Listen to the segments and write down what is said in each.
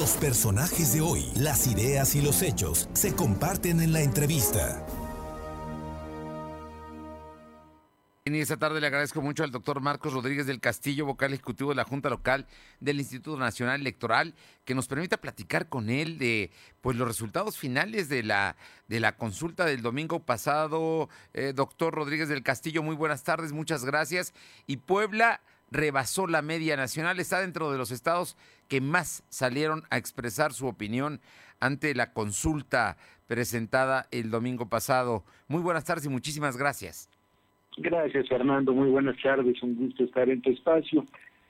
Los personajes de hoy, las ideas y los hechos se comparten en la entrevista. Y esta tarde le agradezco mucho al doctor Marcos Rodríguez del Castillo, vocal ejecutivo de la Junta Local del Instituto Nacional Electoral, que nos permita platicar con él de pues los resultados finales de la, de la consulta del domingo pasado. Eh, doctor Rodríguez del Castillo, muy buenas tardes, muchas gracias. Y Puebla rebasó la media nacional, está dentro de los estados que más salieron a expresar su opinión ante la consulta presentada el domingo pasado. Muy buenas tardes y muchísimas gracias. Gracias, Fernando. Muy buenas tardes. Un gusto estar en tu espacio.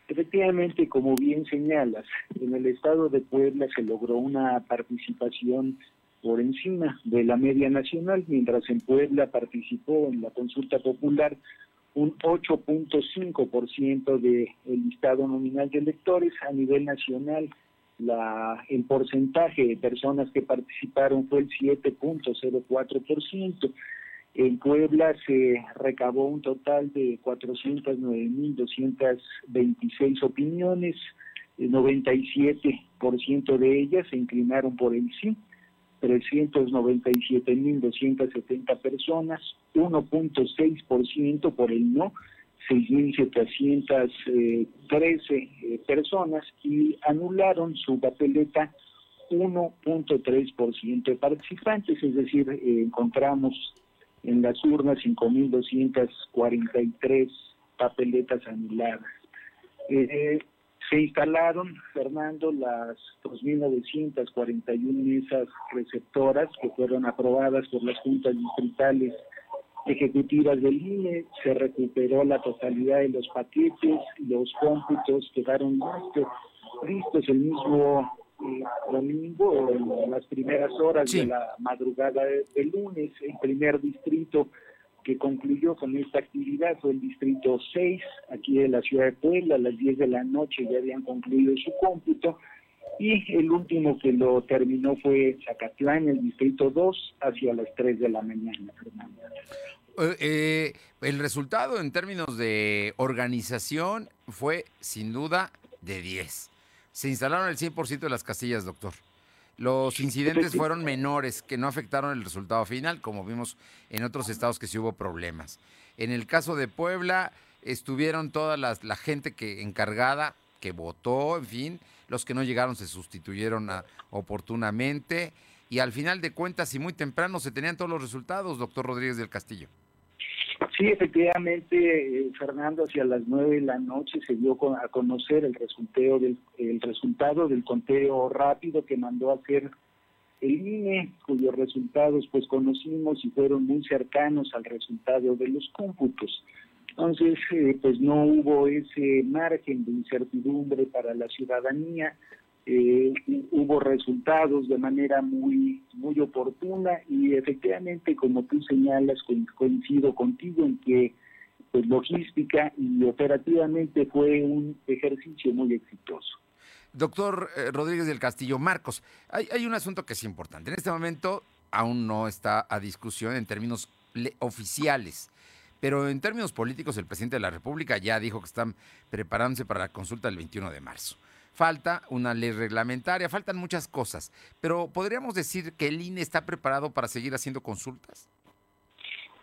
Efectivamente, como bien señalas, en el estado de Puebla se logró una participación por encima de la media nacional, mientras en Puebla participó en la consulta popular un 8.5% del listado nominal de electores a nivel nacional. La, el porcentaje de personas que participaron fue el 7.04%. En Puebla se recabó un total de 409.226 opiniones, el 97% de ellas se inclinaron por el sí, 397.270 personas, 1.6% por el no, 6.713 eh, personas y anularon su papeleta 1.3% de participantes, es decir, eh, encontramos en las urnas 5.243 papeletas anuladas. Eh, se instalaron, Fernando, las 2.941 mesas receptoras que fueron aprobadas por las juntas distritales ejecutivas del INE, se recuperó la totalidad de los paquetes, los cómputos quedaron listos, listos el mismo domingo, en las primeras horas de la madrugada del lunes, el primer distrito que concluyó con esta actividad fue el distrito 6, aquí de la ciudad de Puebla, a las 10 de la noche ya habían concluido su cómputo, y el último que lo terminó fue Zacatlán, el distrito 2, hacia las 3 de la mañana, Fernando. Eh, eh, el resultado en términos de organización fue sin duda de 10 se instalaron el 100% de las casillas, doctor. Los incidentes fueron menores que no afectaron el resultado final, como vimos en otros estados que sí hubo problemas. En el caso de Puebla, estuvieron toda la, gente que encargada, que votó, en fin, los que no llegaron se sustituyeron oportunamente y al final de cuentas y muy temprano se tenían todos los resultados, doctor Rodríguez del Castillo. Sí, efectivamente, eh, Fernando, hacia las nueve de la noche se dio a conocer el resultado del el resultado del conteo rápido que mandó a hacer el INE, cuyos resultados pues conocimos y fueron muy cercanos al resultado de los cómputos. Entonces, eh, pues no hubo ese margen de incertidumbre para la ciudadanía eh, hubo resultados de manera muy muy oportuna y efectivamente como tú señalas coincido contigo en que pues logística y operativamente fue un ejercicio muy exitoso. Doctor eh, Rodríguez del Castillo, Marcos, hay, hay un asunto que es importante. En este momento aún no está a discusión en términos oficiales. Pero en términos políticos, el presidente de la República ya dijo que están preparándose para la consulta del 21 de marzo falta una ley reglamentaria, faltan muchas cosas, pero ¿podríamos decir que el INE está preparado para seguir haciendo consultas?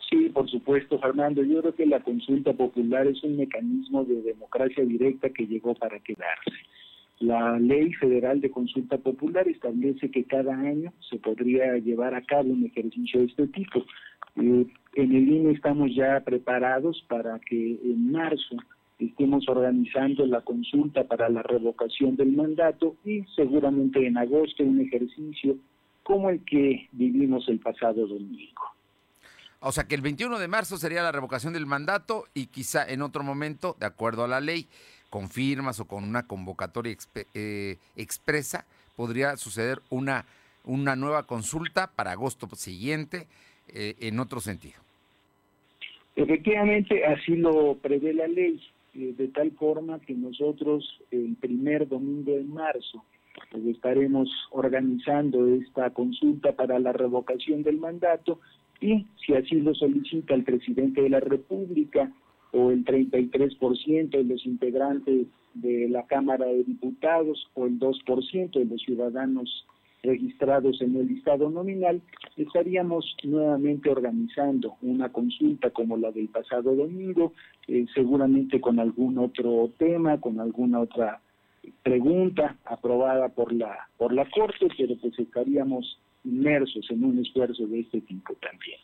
Sí, por supuesto, Fernando. Yo creo que la consulta popular es un mecanismo de democracia directa que llegó para quedarse. La ley federal de consulta popular establece que cada año se podría llevar a cabo un ejercicio de este tipo. Eh, en el INE estamos ya preparados para que en marzo estemos organizando la consulta para la revocación del mandato y seguramente en agosto un ejercicio como el que vivimos el pasado domingo. O sea que el 21 de marzo sería la revocación del mandato y quizá en otro momento, de acuerdo a la ley, con firmas o con una convocatoria eh, expresa, podría suceder una, una nueva consulta para agosto siguiente eh, en otro sentido. Efectivamente, así lo prevé la ley. Eh, de tal forma que nosotros el primer domingo de marzo pues, estaremos organizando esta consulta para la revocación del mandato y si así lo solicita el presidente de la República o el 33% de los integrantes de la Cámara de Diputados o el 2% de los ciudadanos registrados en el listado nominal, estaríamos nuevamente organizando una consulta como la del pasado domingo, eh, seguramente con algún otro tema, con alguna otra pregunta aprobada por la por la Corte, pero pues estaríamos inmersos en un esfuerzo de este tipo también.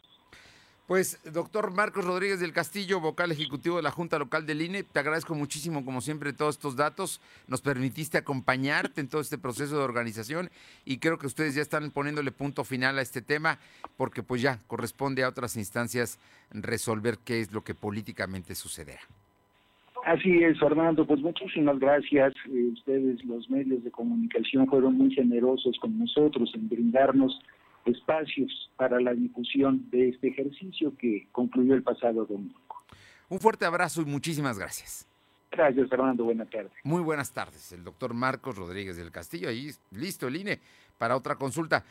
Pues, doctor Marcos Rodríguez del Castillo, vocal ejecutivo de la Junta Local del INE, te agradezco muchísimo, como siempre, todos estos datos. Nos permitiste acompañarte en todo este proceso de organización y creo que ustedes ya están poniéndole punto final a este tema porque pues ya corresponde a otras instancias resolver qué es lo que políticamente sucederá. Así es, Fernando, pues muchísimas gracias. Eh, ustedes, los medios de comunicación, fueron muy generosos con nosotros en brindarnos espacios para la difusión de este ejercicio que concluyó el pasado domingo. Un fuerte abrazo y muchísimas gracias. Gracias, Fernando. Buenas tardes. Muy buenas tardes. El doctor Marcos Rodríguez del Castillo, ahí listo el INE para otra consulta.